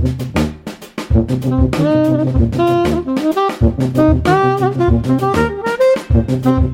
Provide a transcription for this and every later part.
Thank you.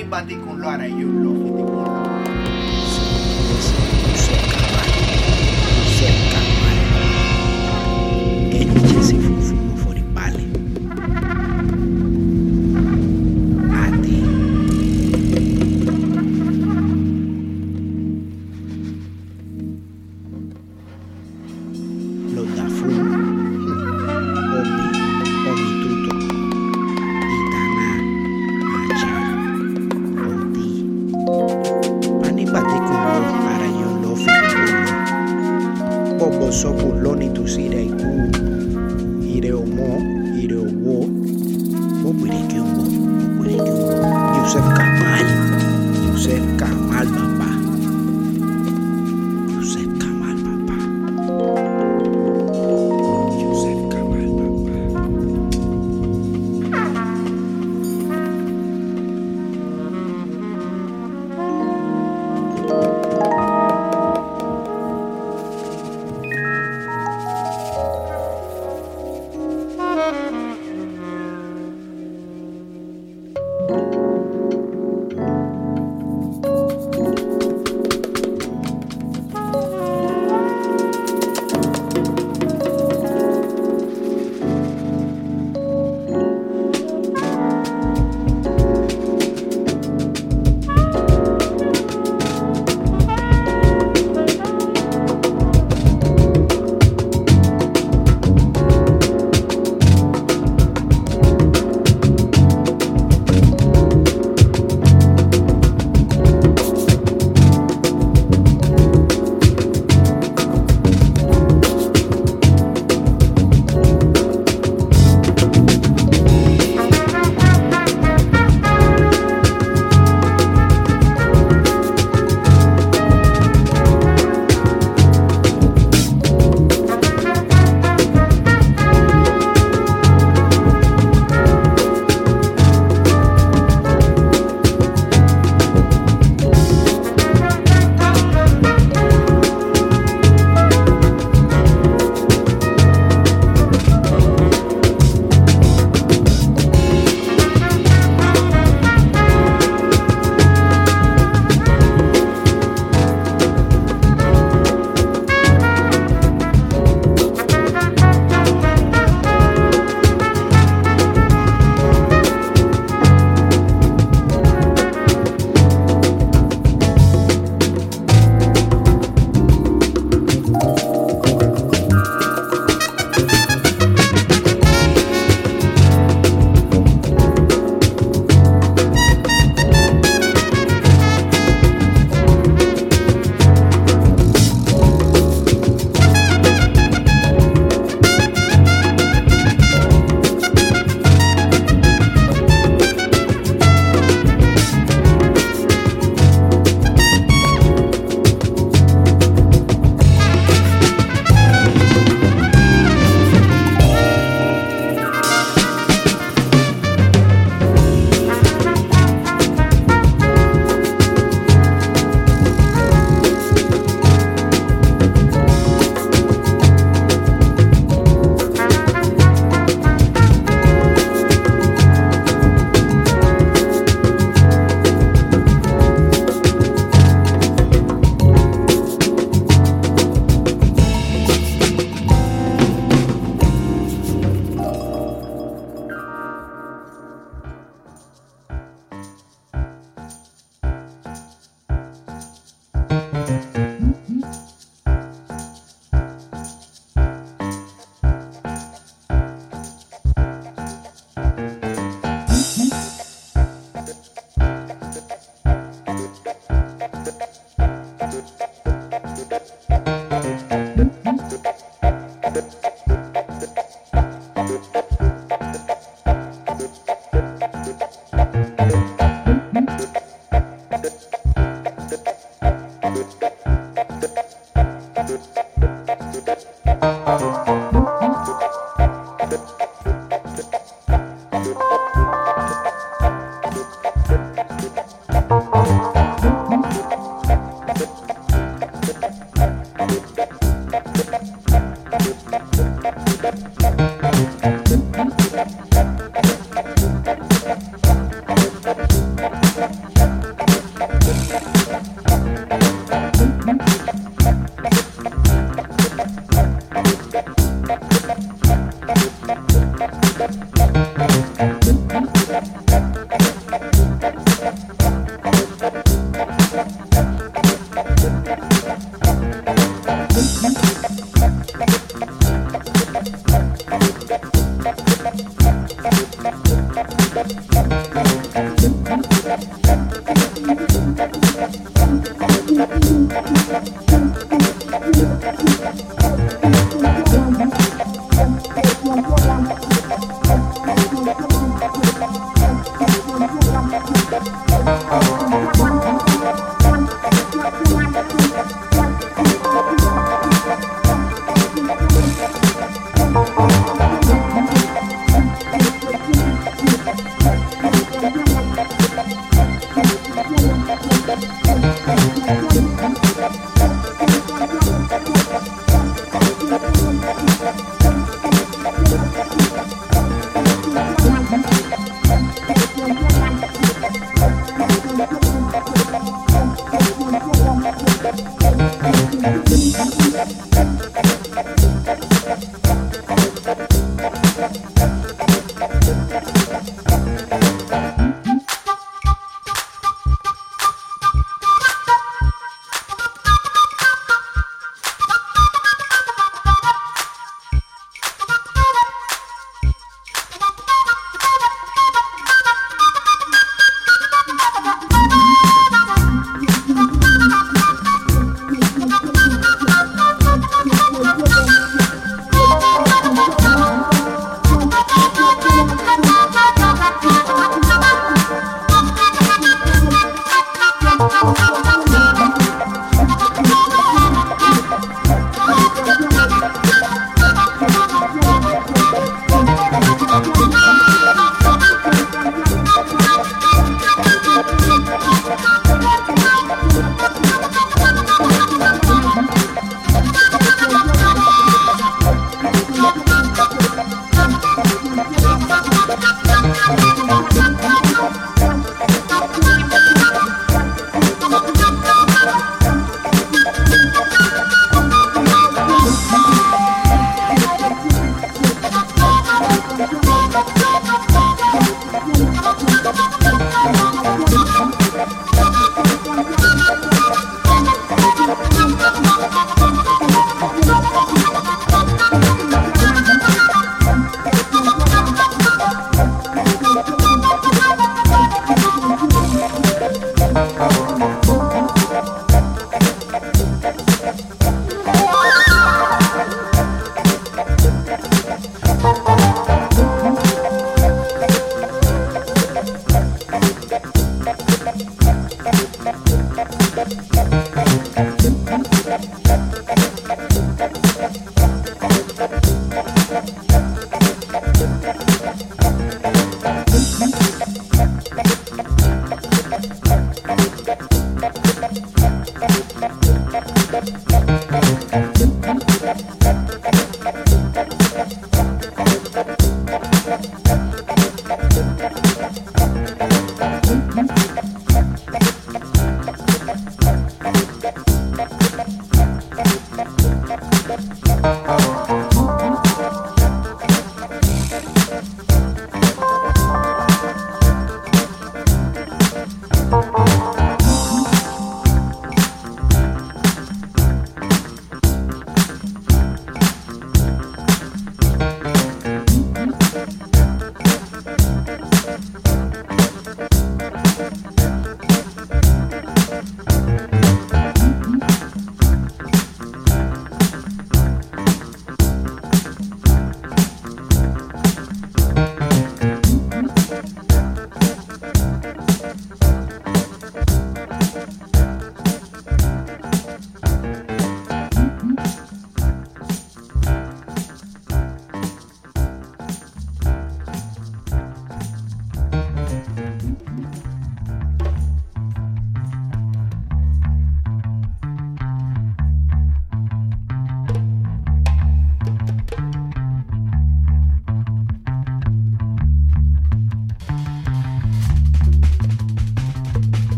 anybody kung lo hará yo.